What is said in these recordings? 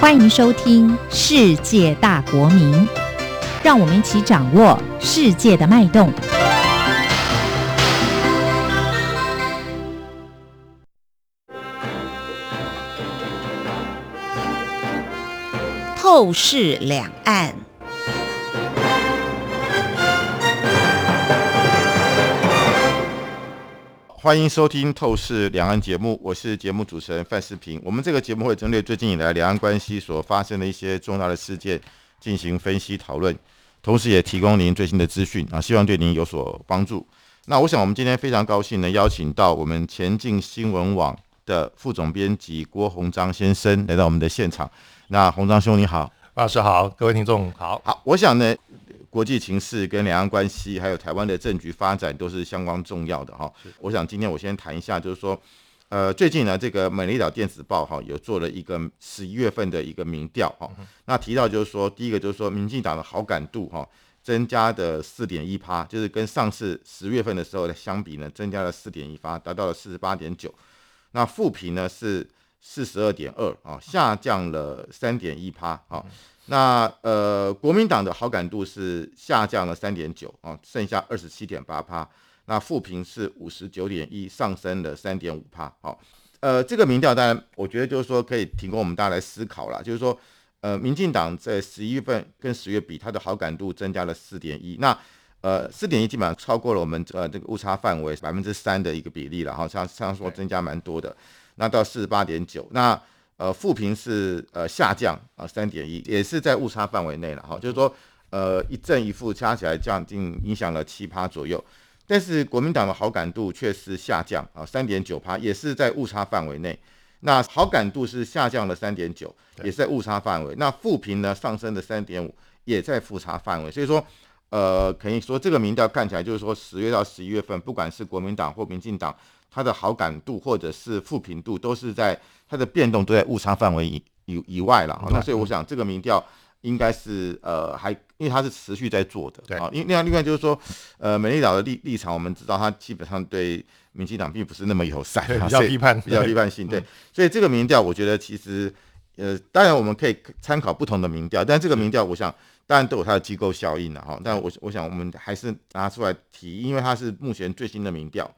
欢迎收听《世界大国民》，让我们一起掌握世界的脉动。透视两岸。欢迎收听《透视两岸》节目，我是节目主持人范世平。我们这个节目会针对最近以来两岸关系所发生的一些重大的事件进行分析讨论，同时也提供您最新的资讯啊，希望对您有所帮助。那我想我们今天非常高兴能邀请到我们前进新闻网的副总编辑郭鸿章先生来到我们的现场。那鸿章兄你好，老师好，各位听众好。好，我想呢。国际情势跟两岸关系，还有台湾的政局发展，都是相当重要的哈。我想今天我先谈一下，就是说，呃，最近呢，这个《美丽岛电子报》哈有做了一个十一月份的一个民调哈。那提到就是说，第一个就是说，民进党的好感度哈增加的四点一趴，就是跟上次十月份的时候相比呢，增加了四点一趴，达到了四十八点九。那负评呢是四十二点二啊，下降了三点一趴啊。那呃，国民党的好感度是下降了三点九啊，剩下二十七点八趴。那负评是五十九点一，上升了三点五趴。好，呃，这个民调当然，我觉得就是说可以提供我们大家来思考了，就是说，呃，民进党在十一月份跟十月比，它的好感度增加了四点一。那呃，四点一基本上超过了我们呃这个误差范围百分之三的一个比例了哈，像像说增加蛮多的。那到四十八点九，那。呃，负评是呃下降啊，三点一，也是在误差范围内了哈。就是说，呃，一正一负加起来降近影响了七趴左右，但是国民党的好感度却是下降啊，三点九趴，也是在误差范围内。那好感度是下降了三点九，也是在误差范围。那负评呢上升了三点五，也在负差范围。所以说，呃，可以说这个民调看起来就是说，十月到十一月份，不管是国民党或民进党。它的好感度或者是负评度都是在它的变动都在误差范围以以以外了，那所以我想这个民调应该是呃还因为它是持续在做的，对。啊，因为另外另外就是说呃美丽岛的立立场我们知道它基本上对民进党并不是那么友善，比较批判。比较批判性，对，所以这个民调我觉得其实呃当然我们可以参考不同的民调，但这个民调我想当然都有它的机构效应了哈，但我我想我们还是拿出来提，因为它是目前最新的民调。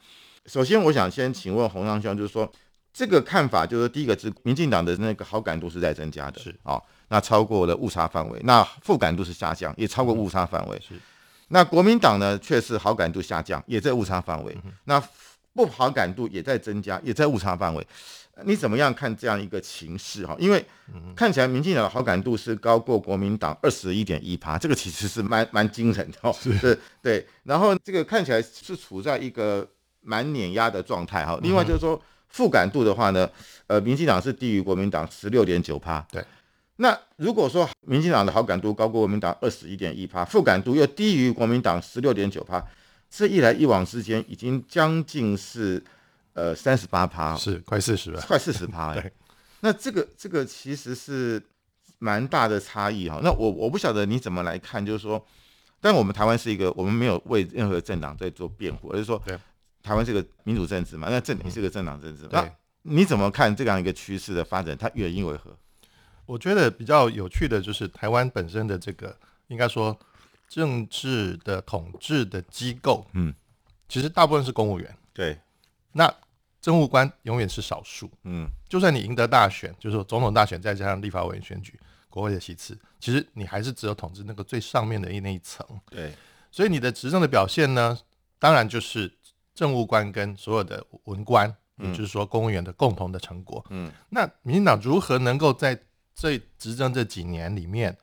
首先，我想先请问洪尚兄，就是说这个看法，就是第一个是民进党的那个好感度是在增加的，是啊，那超过了误差范围，那负感度是下降，也超过误差范围，是。那国民党呢，却是好感度下降，也在误差范围，那不好感度也在增加，也在误差范围。你怎么样看这样一个情势哈？因为看起来民进党的好感度是高过国民党二十一点一趴，这个其实是蛮蛮惊人的哦，是，对。然后这个看起来是处在一个。蛮碾压的状态哈，另外就是说负感度的话呢，呃，民进党是低于国民党十六点九趴。对，那如果说民进党的好感度高过国民党二十一点一趴，负感度又低于国民党十六点九趴，这一来一往之间已经将近是呃三十八趴，是快四十了，快四十趴。对，那这个这个其实是蛮大的差异哈。那我我不晓得你怎么来看，就是说，但我们台湾是一个，我们没有为任何政党在做辩护，而是说。台湾是个民主政治嘛，那政也是个政党政治。那你怎么看这样一个趋势的发展？它原因为何？我觉得比较有趣的就是台湾本身的这个，应该说政治的统治的机构，嗯，其实大部分是公务员。对，那政务官永远是少数。嗯，就算你赢得大选，就是总统大选，再加上立法委员选举、国会的席次，其实你还是只有统治那个最上面的那一层。对，所以你的执政的表现呢，当然就是。政务官跟所有的文官，也就是说公务员的共同的成果。嗯，那民进党如何能够在这执政这几年里面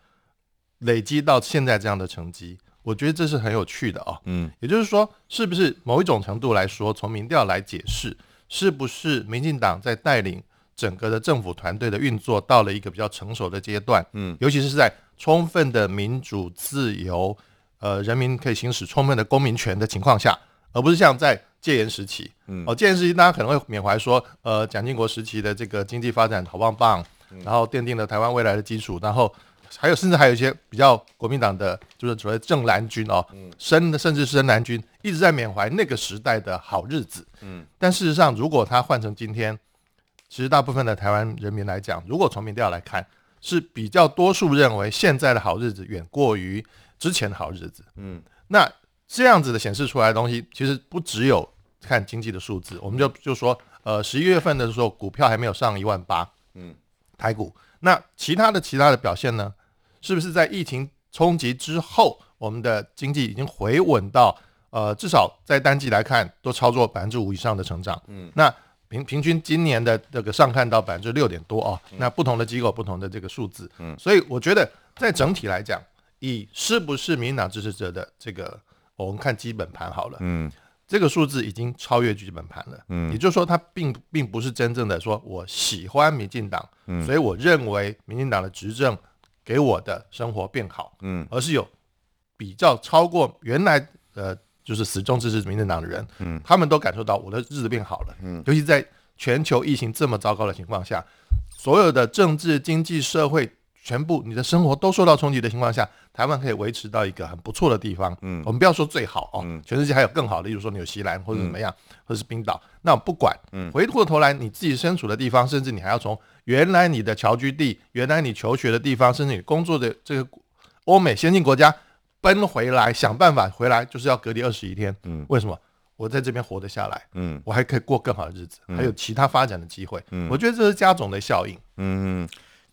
累积到现在这样的成绩？我觉得这是很有趣的哦。嗯，也就是说，是不是某一种程度来说，从民调来解释，是不是民进党在带领整个的政府团队的运作到了一个比较成熟的阶段？嗯，尤其是在充分的民主自由，呃，人民可以行使充分的公民权的情况下。而不是像在戒严时期，嗯，哦，戒严时期大家可能会缅怀说，呃，蒋经国时期的这个经济发展好棒棒，然后奠定了台湾未来的基础，然后还有甚至还有一些比较国民党的，就是所谓正蓝军哦，深甚至是深蓝军一直在缅怀那个时代的好日子，嗯，但事实上，如果他换成今天，其实大部分的台湾人民来讲，如果从民调来看，是比较多数认为现在的好日子远过于之前的好日子。嗯，那这样子的显示出来的东西，其实不只有看经济的数字，我们就就说，呃，十一月份的时候，股票还没有上一万八，嗯，台股。那其他的其他的表现呢？是不是在疫情冲击之后，我们的经济已经回稳到，呃，至少在单季来看，都超过百分之五以上的成长？嗯，那。平平均今年的这个上看到百分之六点多哦，那不同的机构不同的这个数字，嗯，所以我觉得在整体来讲，以是不是民进党支持者的这个，我们看基本盘好了，嗯，这个数字已经超越基本盘了，嗯，也就是说它并并不是真正的说我喜欢民进党，嗯，所以我认为民进党的执政给我的生活变好，嗯，而是有比较超过原来呃。就是始终支持民进党的人，嗯，他们都感受到我的日子变好了，嗯，尤其在全球疫情这么糟糕的情况下，所有的政治、经济、社会全部你的生活都受到冲击的情况下，台湾可以维持到一个很不错的地方，嗯，我们不要说最好哦，全世界还有更好的，例如说纽西兰或者怎么样，或者是冰岛，那我不管，嗯，回过头来你自己身处的地方，甚至你还要从原来你的侨居地、原来你求学的地方，甚至你工作的这个欧美先进国家。奔回来，想办法回来，就是要隔离二十一天。嗯，为什么？我在这边活得下来，嗯，我还可以过更好的日子，还有其他发展的机会。嗯，我觉得这是加总的效应。嗯，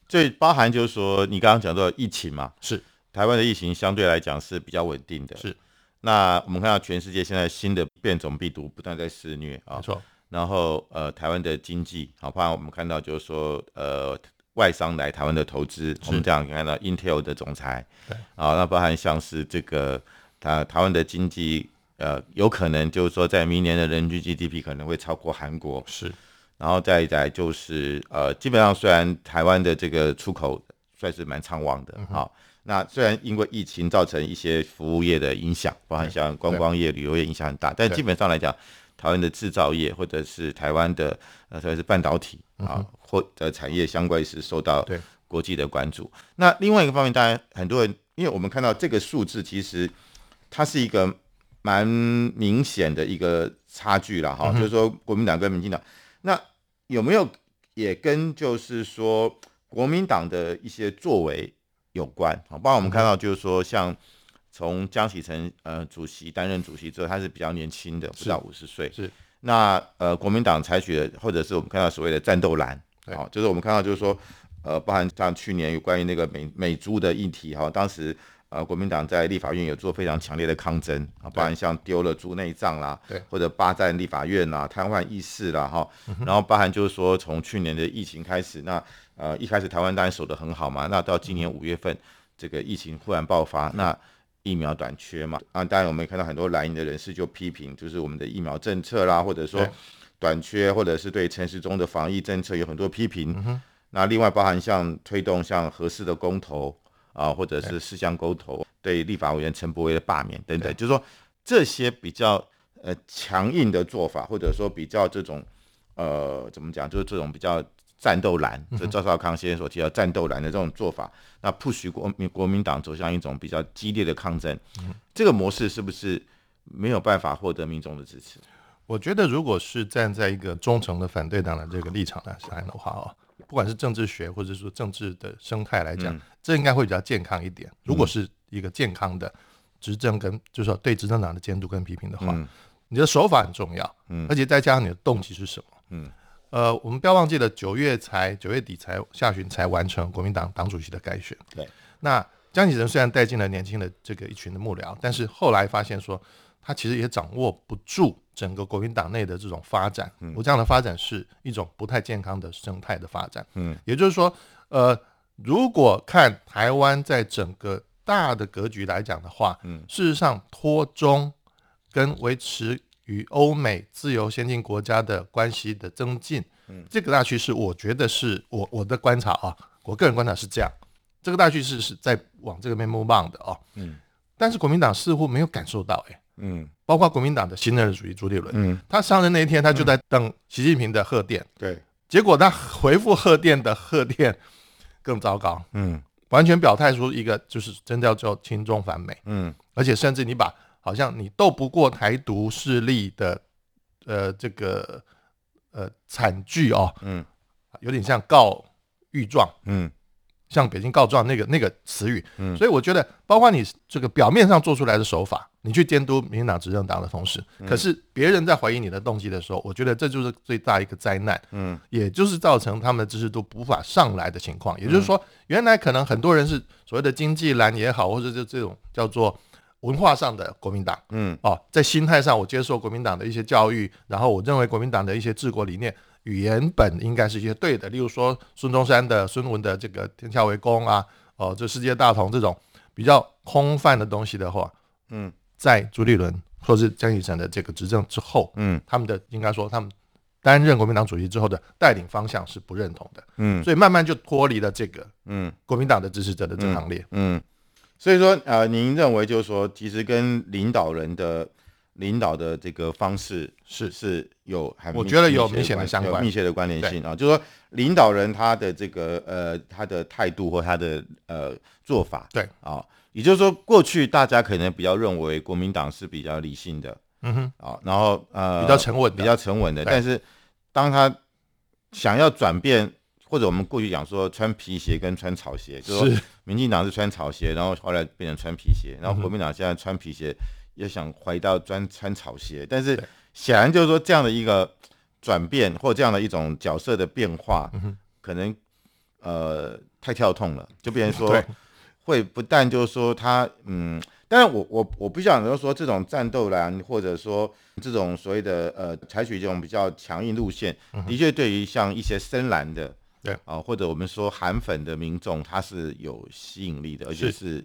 这包含就是说，你刚刚讲到疫情嘛，是台湾的疫情相对来讲是比较稳定的。是，那我们看到全世界现在新的变种病毒不断在肆虐啊，没错。然后呃，台湾的经济，好，包含我们看到就是说呃。外商来台湾的投资，我们这样看到 Intel 的总裁，对啊，那包含像是这个台台湾的经济，呃，有可能就是说在明年的人均 GDP 可能会超过韩国，是，然后再再就是呃，基本上虽然台湾的这个出口算是蛮畅旺的，好，那虽然因为疫情造成一些服务业的影响，包含像观光业、旅游业影响很大，但基本上来讲。台湾的制造业，或者是台湾的呃，特别是半导体啊，或的产业相关是受到国际的关注。那另外一个方面，当然很多人，因为我们看到这个数字，其实它是一个蛮明显的一个差距了哈。就是说，国民党跟民进党，那有没有也跟就是说国民党的一些作为有关？好，包括我们看到就是说像。从江启臣呃主席担任主席之后，他是比较年轻的，不到五十岁。是那呃国民党采取的，或者是我们看到所谓的战斗蓝，好，就是我们看到就是说呃，包含像去年有关于那个美美猪的议题哈，当时呃国民党在立法院有做非常强烈的抗争啊，包含像丢了猪内脏啦，对，或者霸占立法院啦，瘫痪议事啦哈，然后包含就是说从去年的疫情开始，那呃一开始台湾当然守得很好嘛，那到今年五月份这个疫情忽然爆发，那疫苗短缺嘛？啊，当然我们也看到很多蓝营的人士就批评，就是我们的疫苗政策啦，或者说短缺，或者是对陈时中的防疫政策有很多批评。那另外包含像推动像合适的公投啊，或者是四项沟投，对立法委员陈柏威的罢免等等，就是说这些比较呃强硬的做法，或者说比较这种呃怎么讲，就是这种比较。战斗蓝，就赵少康先生所提到战斗蓝的这种做法，那不许国民国民党走向一种比较激烈的抗争，这个模式是不是没有办法获得民众的支持？我觉得，如果是站在一个忠诚的反对党的这个立场来看的话哦，不管是政治学或者说政治的生态来讲，这应该会比较健康一点。如果是一个健康的执政跟就是说对执政党的监督跟批评的话，你的手法很重要，嗯，而且再加上你的动机是什么，嗯。呃，我们不要忘记了，九月才九月底才下旬才完成国民党党主席的改选。对，那江启臣虽然带进了年轻的这个一群的幕僚，但是后来发现说，他其实也掌握不住整个国民党内的这种发展。嗯，我这样的发展是一种不太健康的生态的发展。嗯，也就是说，呃，如果看台湾在整个大的格局来讲的话，嗯，事实上脱中跟维持。与欧美自由先进国家的关系的增进，嗯，这个大趋势，我觉得是我我的观察啊，我个人观察是这样，这个大趋势是在往这个面 move 的哦，嗯，但是国民党似乎没有感受到，哎，嗯，包括国民党的新任主席朱立伦，嗯，他上任那一天，他就在等习近平的贺电，对，结果他回复贺电的贺电更糟糕，嗯，完全表态出一个就是真叫做亲中反美，嗯，而且甚至你把。好像你斗不过台独势力的，呃，这个呃惨剧哦，嗯，有点像告御状，嗯，向北京告状那个那个词语。嗯，所以我觉得，包括你这个表面上做出来的手法，你去监督民进党执政党的同时，可是别人在怀疑你的动机的时候，我觉得这就是最大一个灾难。嗯，也就是造成他们的支持度无法上来的情况。也就是说，原来可能很多人是所谓的经济蓝也好，或者就这种叫做。文化上的国民党，嗯，哦，在心态上，我接受国民党的一些教育，然后我认为国民党的一些治国理念，原本应该是一些对的。例如说孙中山的、孙文的这个天下为公啊，哦，这世界大同这种比较空泛的东西的话，嗯，在朱立伦或是江启臣的这个执政之后，嗯，他们的应该说他们担任国民党主席之后的带领方向是不认同的，嗯，所以慢慢就脱离了这个，嗯，国民党的支持者的这行列，嗯。所以说，呃，您认为就是说，其实跟领导人的领导的这个方式是。是有，我觉得有明显的相关、密切的关联性啊。就是说，领导人他的这个呃他的态度或他的呃做法，对。啊，也就是说，过去大家可能比较认为国民党是比较理性的，嗯哼，啊，然后呃比较沉稳、比较沉稳的，但是当他想要转变。或者我们过去讲说穿皮鞋跟穿草鞋，就是说民进党是穿草鞋，然后后来变成穿皮鞋，然后国民党现在穿皮鞋又想回到专穿草鞋，但是显然就是说这样的一个转变或这样的一种角色的变化，可能呃太跳痛了，就变成说会不但就是说他嗯，但是我我我不想说这种战斗蓝或者说这种所谓的呃采取这种比较强硬路线，的确对于像一些深蓝的。对。啊，或者我们说韩粉的民众，他是有吸引力的，而且是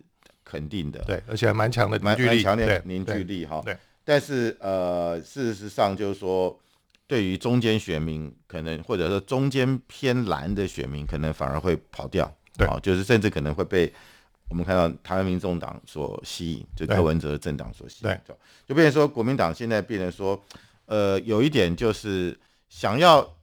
肯定的，对，而且还蛮强的凝聚力，强烈凝聚力哈。对，但是呃，事实上就是说，对于中间选民，可能或者说中间偏蓝的选民，可能反而会跑掉，对，就是甚至可能会被我们看到台湾民众党所吸引，就柯文哲政党所吸引，对，就变成说国民党现在变成说，呃，有一点就是想要。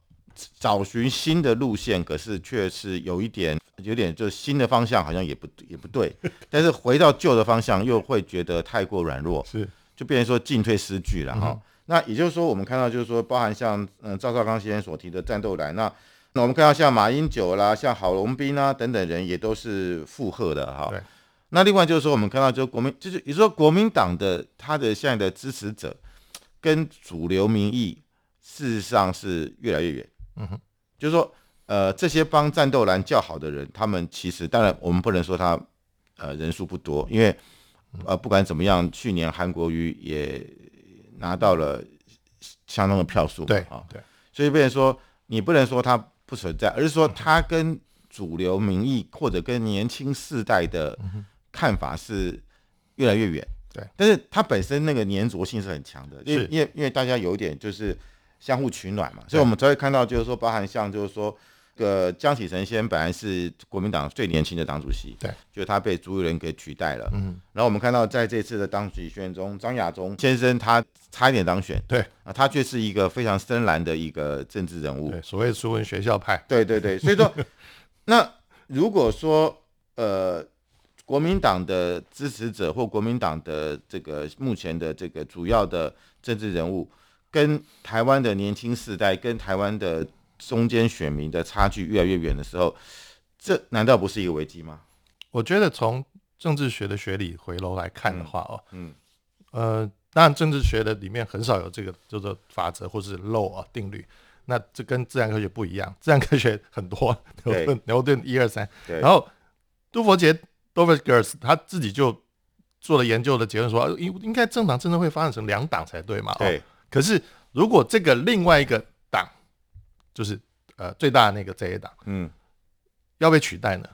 找寻新的路线，可是却是有一点，有点就是新的方向好像也不也不对，但是回到旧的方向又会觉得太过软弱，是就变成说进退失据了哈。那也就是说，我们看到就是说，包含像嗯赵少康先生所提的战斗蓝，那那我们看到像马英九啦、像郝龙斌啊等等人也都是附和的哈。那另外就是说，我们看到就国民就是也说国民党的他的现在的支持者跟主流民意事实上是越来越远。嗯哼，就是说，呃，这些帮战斗蓝叫好的人，他们其实当然我们不能说他，呃，人数不多，因为，呃，不管怎么样，去年韩国瑜也拿到了相当的票数，对啊，对，所以不能说，你不能说他不存在，而是说他跟主流民意或者跟年轻世代的看法是越来越远，对，但是他本身那个粘着性是很强的，因为因为因为大家有一点就是。相互取暖嘛，所以我们才会看到，就是说，包含像，就是说，个江启臣先本来是国民党最年轻的党主席，对，就他被朱立伦给取代了，嗯，然后我们看到在这次的党主席选中，张亚中先生他差一点当选，对，啊，他却是一个非常深蓝的一个政治人物，对，所谓苏文学校派，对对对，所以说，那如果说呃，国民党的支持者或国民党的这个目前的这个主要的政治人物。跟台湾的年轻世代、跟台湾的中间选民的差距越来越远的时候，这难道不是一个危机吗？我觉得从政治学的学理回楼来看的话，哦，嗯，呃，当然政治学的里面很少有这个叫做法则或是 law 啊定律，那这跟自然科学不一样，自然科学很多 牛顿牛顿一二三，然后杜佛杰 Dovergers 他自己就做了研究的结论说，应应该政党真的会发展成两党才对嘛？对。可是，如果这个另外一个党，就是呃最大的那个这一党，嗯，要被取代呢？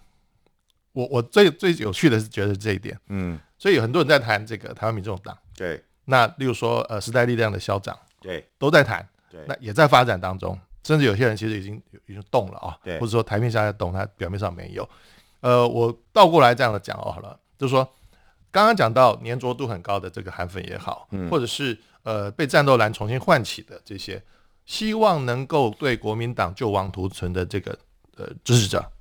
我我最最有趣的是觉得这一点，嗯，所以有很多人在谈这个台湾民众党，对，那例如说呃时代力量的校长，对，都在谈，对，那也在发展当中，甚至有些人其实已经已经动了啊，对，或者说台面下在动，他表面上没有，呃，我倒过来这样的讲哦，好了，就是说刚刚讲到粘着度很高的这个韩粉也好，嗯，或者是。呃，被战斗蓝重新唤起的这些，希望能够对国民党救亡图存的这个呃支持者，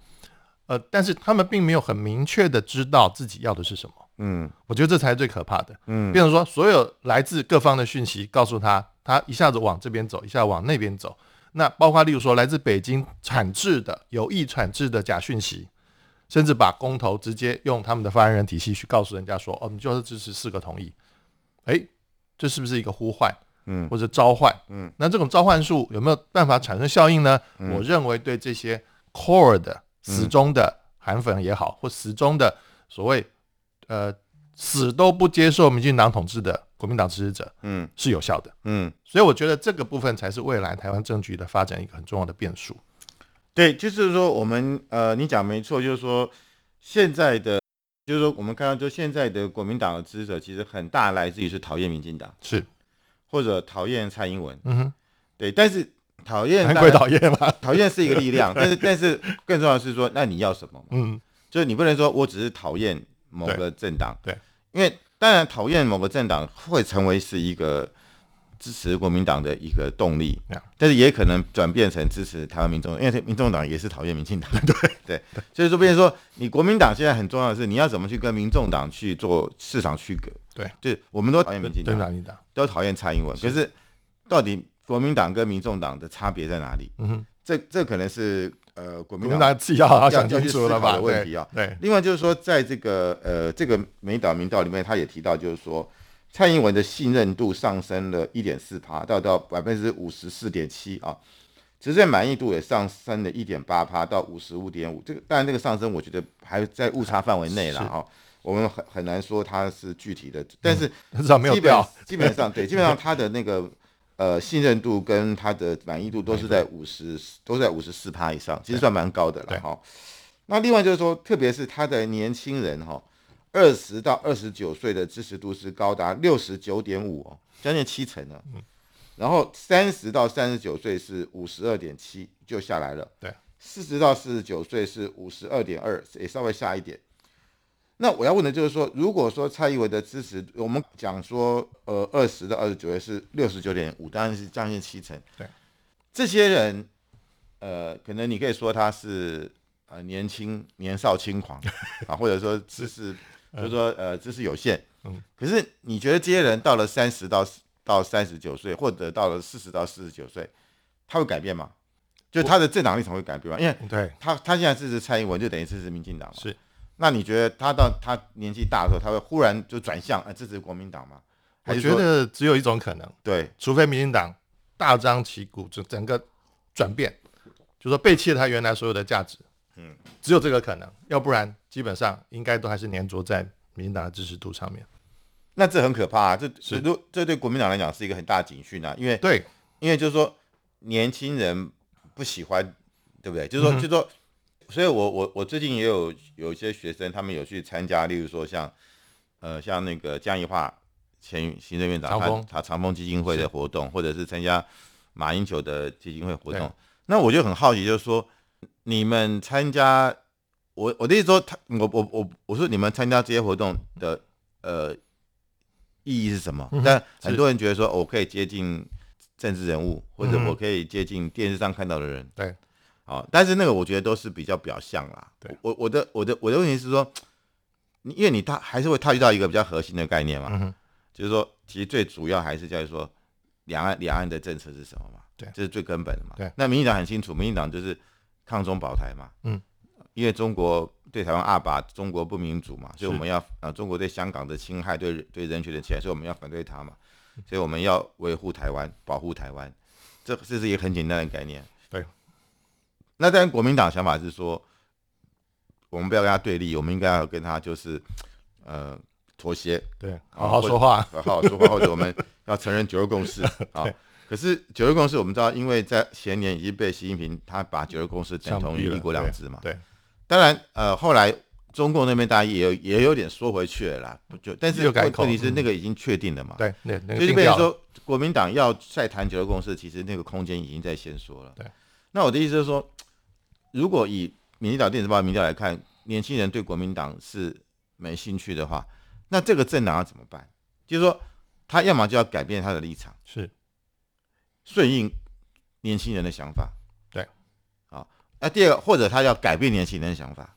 呃，但是他们并没有很明确的知道自己要的是什么。嗯，我觉得这才是最可怕的。嗯，变成说所有来自各方的讯息告诉他，他一下子往这边走，一下往那边走。那包括例如说来自北京产制的有意产制的假讯息，甚至把公投直接用他们的发言人体系去告诉人家说，哦，你就是支持四个同意，哎，这是不是一个呼唤？嗯或者召唤？嗯，那这种召唤术有没有办法产生效应呢？嗯我认为对这些 core 的死忠的韩粉也好，或死忠的所谓呃死都不接受民进党统治的国民党支持者嗯是有效的。嗯，所以我觉得这个部分才是未来台湾政局的发展一个很重要的变数。对，就是说我们呃，你讲没错，就是说现在的，就是说我们看到，就现在的国民党的支持者，其实很大来自于是讨厌民进党。是，或者讨厌蔡英文，嗯哼，对，但是讨厌难怪讨厌嘛。讨厌是一个力量，但是但是更重要的是说，那你要什么？嗯，就是你不能说我只是讨厌某个政党，对对。因为当然讨厌某个政党会成为是一个支持国民党的一个动力但是也可能转变成支持台湾民众，因为民众党也是讨厌民进党，对对，所以说变成说你国民党现在很重要的是你要怎么去跟民众党去做市场区隔，对，就是我们都讨厌民进对党，民党，都讨厌蔡英文，可是到底国民党跟民众党的差别在哪里？嗯哼，这这可能是呃国国民民党党自己要好好要想要去思考清楚了吧？的问题啊。对，另外就是说，在这个呃这个美岛民调里面，他也提到，就是说蔡英文的信任度上升了一点四趴，到到百分之五十四点七啊，执政满意度也上升了一点八趴，到五十五点五。这个当然这个上升，我觉得还在误差范围内了是哈。我们很很难说它是具体的，但是对至少没有基本掉。基本上 对，基本上他的那个呃信任度跟他的满意度都是在五十，都在五十四趴以上，其实算蛮高的对了哈。那另外就是说，特别是他的年轻人哈，二十到二十九岁的支持度是高达六十九点五哦，将近七成了。嗯然后三十到三十九岁是五十二点七，就下来了。对，四十到四十九岁是五十二点二，也稍微下一点。那我要问的就是说，如果说蔡英文的支持，我们讲说，呃，二十到二十九岁是六十九点五，当然是将近七成。对，这些人，呃，可能你可以说他是呃年轻年少轻狂 啊，或者说知识，就是说呃知识有限。嗯，可是你觉得这些人到了三十到到三十九岁，或者到了四十到四十九岁，他会改变吗？就他的政党立场会改变吗？因为对，他他现在支持蔡英文，就等于支持民进党嘛。是。那你觉得他到他年纪大的时候，他会忽然就转向呃支持国民党吗？我觉得只有一种可能，对，除非民进党大张旗鼓，就整个转变，就说背弃了他原来所有的价值，嗯，只有这个可能，要不然基本上应该都还是粘着在民进党的支持度上面。那这很可怕啊！这是这这对国民党来讲是一个很大的警讯啊，因为对，因为就是说年轻人不喜欢，对不对？就是说，嗯就是说，所以我我我最近也有有一些学生，他们有去参加，例如说像呃像那个江宜桦前行政院长他他长风基金会的活动，或者是参加马英九的基金会活动。那我就很好奇，就是说你们参加，我我的意思说，他我我我我说你们参加这些活动的呃意义是什么？嗯但很多人觉得说，哦我可以接近政治人物，或者我可以接近电视上看到的人。对，好，但是那个我觉得都是比较表象啦。对我我的我的我的问题是说，因为你他还是会踏遇到一个比较核心的概念嘛，嗯，就是说，其实最主要还是在于说，两岸两岸的政策是什么嘛？对这是最根本的嘛。对那民进党很清楚，民进党就是抗中保台嘛。嗯，因为中国对台湾二把，中国不民主嘛，所以我们要啊，中国对香港的侵害，对对人权的侵害，所以我们要反对他嘛。所以我们要维护台湾，保护台湾，这这是一个很简单的概念。对。那当然，国民党想法是说，我们不要跟他对立，我们应该要跟他就是呃妥协，对，好好说话。好好说话，或者我们要承认九二共识 啊。可是九二共识，我们知道，因为在前年已经被习近平他把九二共识等同于一国两制嘛。对，当然，呃，后来中共那边大家也有也有点缩回去了啦，不就但是问题是嗯那个已经确定了嘛。对，那那个所以就定调了。变成说，国民党要再谈九二共识，其实那个空间已经在先缩了。对，那我的意思是说，如果以民进党电子报的民调来看，年轻人对国民党是没兴趣的话，那这个政党要怎么办？就是说，他要么就要改变他的立场，是顺应年轻人的想法。对，啊，那第二个，或者他要改变年轻人的想法，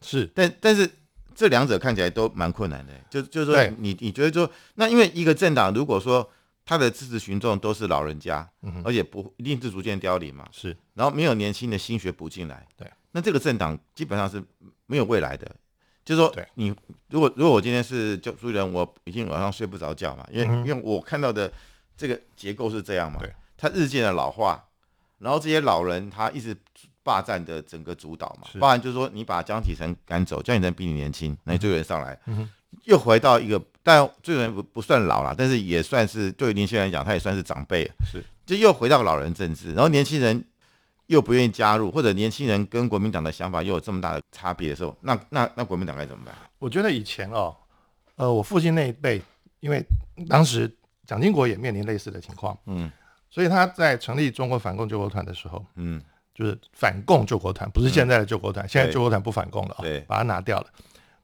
是，但但是这两者看起来都蛮困难的。就就是说对。你，你觉得说，那因为一个政党如果说他的支持群众都是老人家，嗯，而且不一定是逐渐凋零嘛，是。然后没有年轻的心血补进来，对，那这个政党基本上是没有未来的。就是说对，你如果如果我今天是就主人，我已经晚上睡不着觉嘛，因为、嗯因为我看到的这个结构是这样嘛对，它日渐的老化，然后这些老人他一直霸占的整个主导嘛霸占就是说你把江启臣赶走，江启臣比你年轻，那你追人上来，嗯又回到一个，但追人不不算老了，但是也算是对于年轻人来讲，他也算是长辈，是。就又回到老人政治，然后年轻人又不愿意加入，或者年轻人跟国民党的想法又有这么大的差别的时候，那那那国民党该怎么办？我觉得以前哦，呃，我父亲那一辈，因为当时蒋经国也面临类似的情况，嗯。所以他在成立中国反共救国团的时候，嗯。就是反共救国团，不是现在的救国团，现在救国团不反共了啊、对把它拿掉了。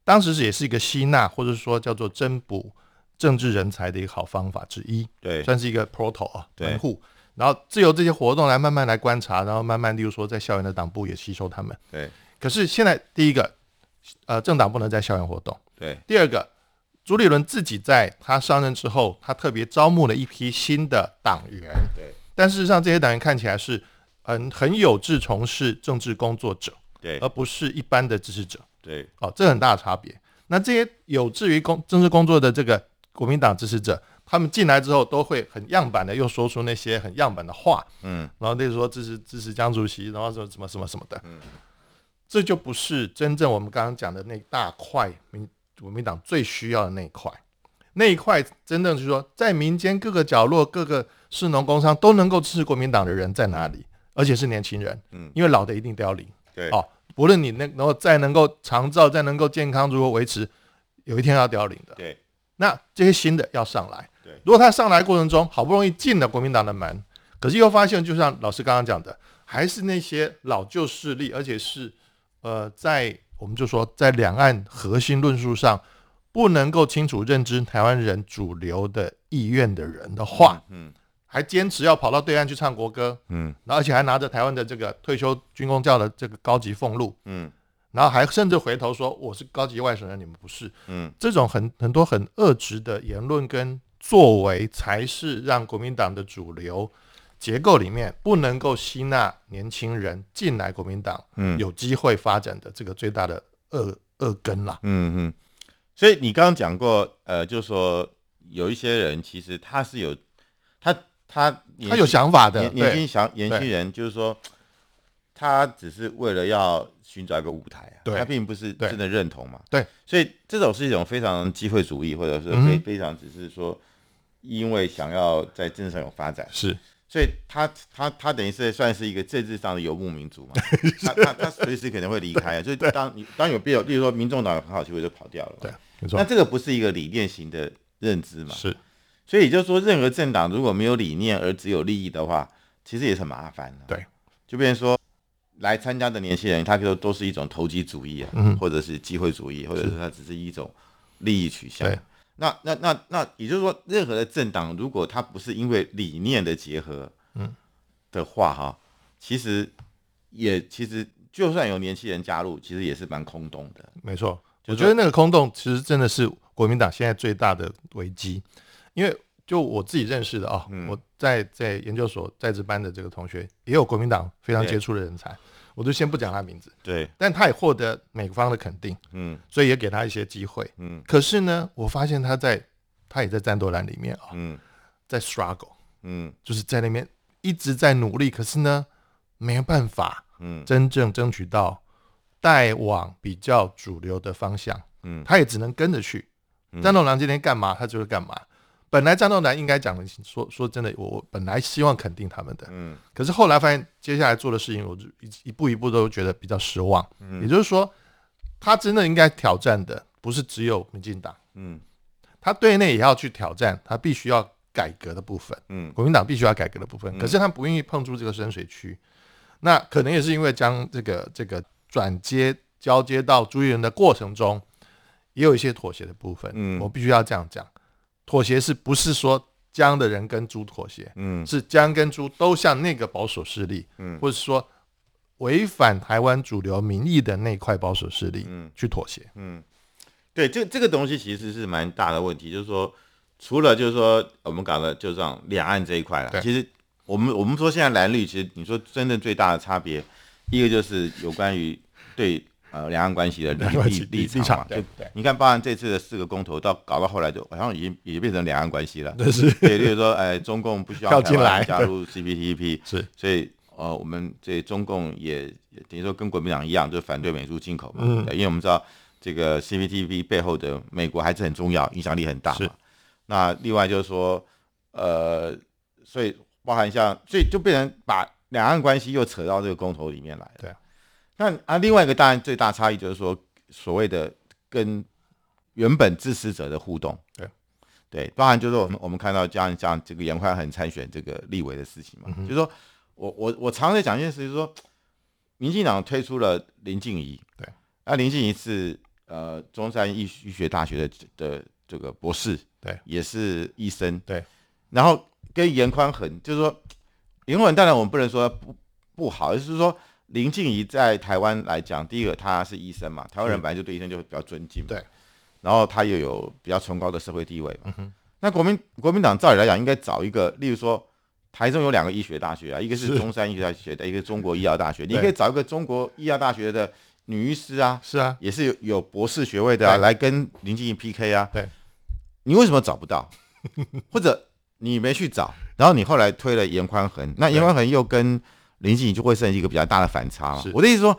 当时是也是一个吸纳或者说叫做增补政治人才的一个好方法之一，对。算是一个 proto 啊对。门户。然后自由这些活动来慢慢来观察，然后慢慢，例如说在校园的党部也吸收他们。对。可是现在第一个，呃，政党不能在校园活动；对。第二个，朱立伦自己在他上任之后，他特别招募了一批新的党员。对。但事实上，这些党员看起来是很很有志从事政治工作者，对。而不是一般的支持者。对。哦，这很大的差别。那这些有志于工政治工作的这个国民党支持者，他们进来之后都会很样板的又说出那些很样板的话，嗯。然后例如说支持支持江主席，然后什么什么什么什么的，嗯。这就不是真正我们刚刚讲的那大块民国民党最需要的那一块。那一块真正是说，在民间各个角落、各个市农工商都能够支持国民党的人在哪里？而且是年轻人，嗯因为老的一定凋零。对哦，不论你那然后再能够长照，再能够健康，如何维持，有一天要凋零的。对那这些新的要上来。对如果他上来过程中好不容易进了国民党的门，可是又发现，就像老师刚刚讲的，还是那些老旧势力，而且是呃，在我们就说在两岸核心论述上不能够清楚认知台湾人主流的意愿的人的话，嗯还坚持要跑到对岸去唱国歌，嗯。然后而且还拿着台湾的这个退休军工教的这个高级俸禄，嗯。然后还甚至回头说我是高级外省人，你们不是。嗯。这种很很多很恶质的言论跟作为，才是让国民党的主流结构里面不能够吸纳年轻人进来国民党嗯。有机会发展的这个最大的恶恶根啦。嗯嗯，所以你刚刚讲过，呃，就是说有一些人其实他是有他他他有想法的，年轻想年轻人，就是说他只是为了要寻找一个舞台啊，对。他并不是真的认同嘛。对，所以这种是一种非常机会主义，或者是非非常只是说因为想要在政治上有发展，是所以他他他等于是算是一个政治上的游牧民族嘛，他他他随时可能会离开啊，就是当你当有必要，例如说民众党有很好机会就跑掉了，对，没错。那，这个不是一个理念型的认知嘛，是。所以也就是说，任何政党如果没有理念而只有利益的话，其实也是很麻烦的。对，就变成说来参加的年轻人，他都都是一种投机主义啊，嗯。或者是机会主义，或者是。他只是一种利益取向。对。那那那那，也就是说，任何的政党，如果它不是因为理念的结合，嗯的话，哈，其实也其实就算有年轻人加入，其实也是蛮空洞的。没错。我觉得那个空洞其实真的是国民党现在最大的危机，因为就我自己认识的啊、嗯我在在研究所在职班的这个同学，也有国民党非常对杰出的人才，我就先不讲他名字，对，但他也获得美方的肯定，嗯。所以也给他一些机会。嗯。可是呢，我发现他在他也在战斗栏里面啊、嗯。在 struggle，嗯。就是在那边一直在努力，可是呢，没有办法嗯。真正争取到带往比较主流的方向。嗯。他也只能跟着去。嗯。战斗狼今天干嘛，他就会干嘛。本来战斗男应该讲的说说真的，我我本来希望肯定他们的，嗯。可是后来发现接下来做的事情，我就一一步一步都觉得比较失望。嗯。也就是说，他真的应该挑战的不是只有民进党，嗯。他对内也要去挑战，他必须要改革的部分，嗯。国民党必须要改革的部分。嗯。可是他不愿意碰触这个深水区，那可能也是因为将这个这个转接交接到朱立伦的过程中，也有一些妥协的部分。嗯。我必须要这样讲，妥协是不是说江的人跟猪妥协，嗯。是江跟猪都向那个保守势力，嗯。或者说违反台湾主流民意的那块保守势力嗯。去妥协。嗯，对，这这个东西其实是蛮大的问题，就是说，除了就是说我们搞的就这样两岸这一块了，其实我们我们说现在蓝绿，其实你说真正最大的差别，一个就是有关于对呃两岸关系的立立立立场嘛。就对对你看，包含这次的四个公投，到搞到后来就好像已经也变成两岸关系了。对是对，例如说，哎，中共不需要台湾加入 CPTPP，是所以呃，我们这中共也也等于说跟国民党一样，就反对美猪进口嘛。嗯对因为我们知道这个 CPTPP 背后的美国还是很重要，影响力很大是嘛。那另外就是说，呃，所以包含像，所以就变成把两岸关系又扯到这个公投里面来了。对啊那啊，另外一个当然最大差异就是说，所谓的跟原本支持者的互动。对。对，包含就是我们我们看到像像这个严宽恒参选这个立委的事情嘛，嗯就是说我我我常在讲一件事，就是说，民进党推出了林静怡，对，那林静怡是呃中山医医学大学的的这个博士，对，也是医生，对，然后跟严宽恒，就是说严宽恒当然我们不能说不不好，而是说林静怡在台湾来讲，第一个她是医生嘛，台湾人本来就对医生就比较尊敬嘛，对，然后她又有比较崇高的社会地位嘛，那国民国民党照理来讲应该找一个，例如说。台中有两个医学大学啊，一个是是中山医学大学的，一个是中国医药大学。你可以找一个中国医药大学的女医师啊，是啊，也是有有博士学位的啊，对来跟林静怡 PK 啊。对，你为什么找不到？或者你没去找，然后你后来推了严宽恒，那对严宽恒又跟林静怡就会生一个比较大的反差嘛是。我的意思说，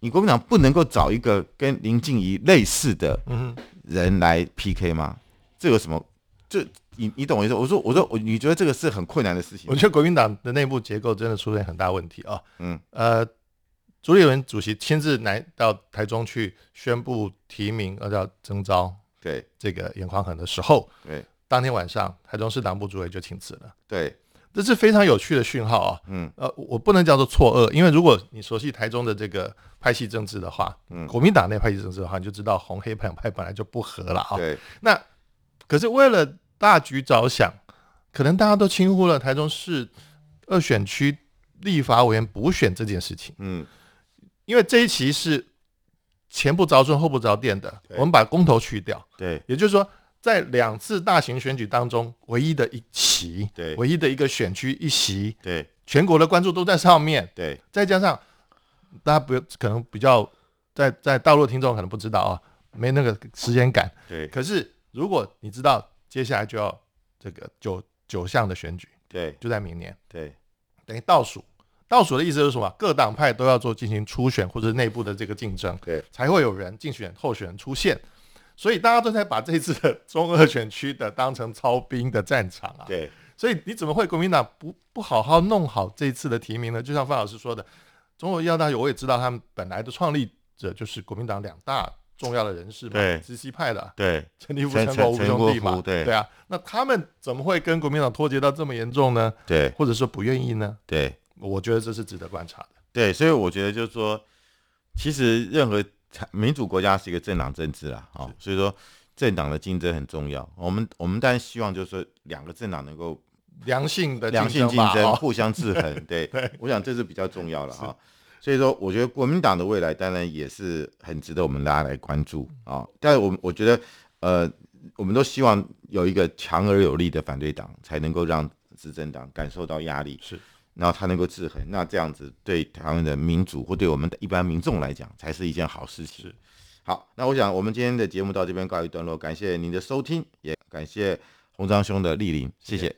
你国民党不能够找一个跟林静怡类似的嗯，人来 PK 吗？这有什么？这你你懂我意思？我说我说我你觉得这个是很困难的事情我？觉得国民党的内部结构真的出现很大问题啊。嗯，呃，朱立伦主席亲自来到台中去宣布提名，呃，叫征召对这个严宽恒的时候，对当天晚上台中市党部主委就请辞了，对，这是非常有趣的讯号啊。嗯。呃，我不能叫做错愕，因为如果你熟悉台中的这个派系政治的话，嗯。国民党内派系政治的话，你就知道红黑两派本来就不合了啊。对。那可是为了大局着想，可能大家都轻忽了台中市二选区立法委员补选这件事情，嗯。因为这一期是前不着村后不着店的，我们把公投去掉，对。也就是说，在两次大型选举当中，唯一的一席，对。唯一的一个选区一席，对。全国的关注都在上面，对。再加上大家不可能比较在在大陆听众可能不知道啊，没那个时间感。对。可是如果你知道接下来就要这个九九项的选举，对。就在明年，对。等于倒数。倒数的意思是什么？各党派都要做进行初选或者内部的这个竞争，对。才会有人竞选候选人出现。所以大家都在把这次的中二选区的当成操兵的战场啊。对所以你怎么会国民党不不好好弄好这次的提名呢？就像范老师说的，中国医药大学我也知道他们本来的创立者就是国民党两大重要的人士嘛，对直系派的啊对陈立夫、陈陈果吴兄弟嘛，对对啊，那他们怎么会跟国民党脱节到这么严重呢？对或者说不愿意呢？对我觉得这是值得观察的。对，所以我觉得就是说，其实任何民主国家是一个政党政治啦，哦，所以说政党的竞争很重要。我们我们当然希望就是说两个政党能够良性的良性竞争，互相制衡。对，我想这是比较重要了哈。所以说，我觉得国民党的未来当然也是很值得我们大家来关注啊。但是我们我觉得，呃，我们都希望有一个强而有力的反对党，才能够让执政党感受到压力，是，然后他能够制衡。那这样子对台湾的民主或对我们的一般民众来讲，才是一件好事情。好，那我想我们今天的节目到这边告一段落，感谢您的收听，也感谢洪章兄的莅临，谢谢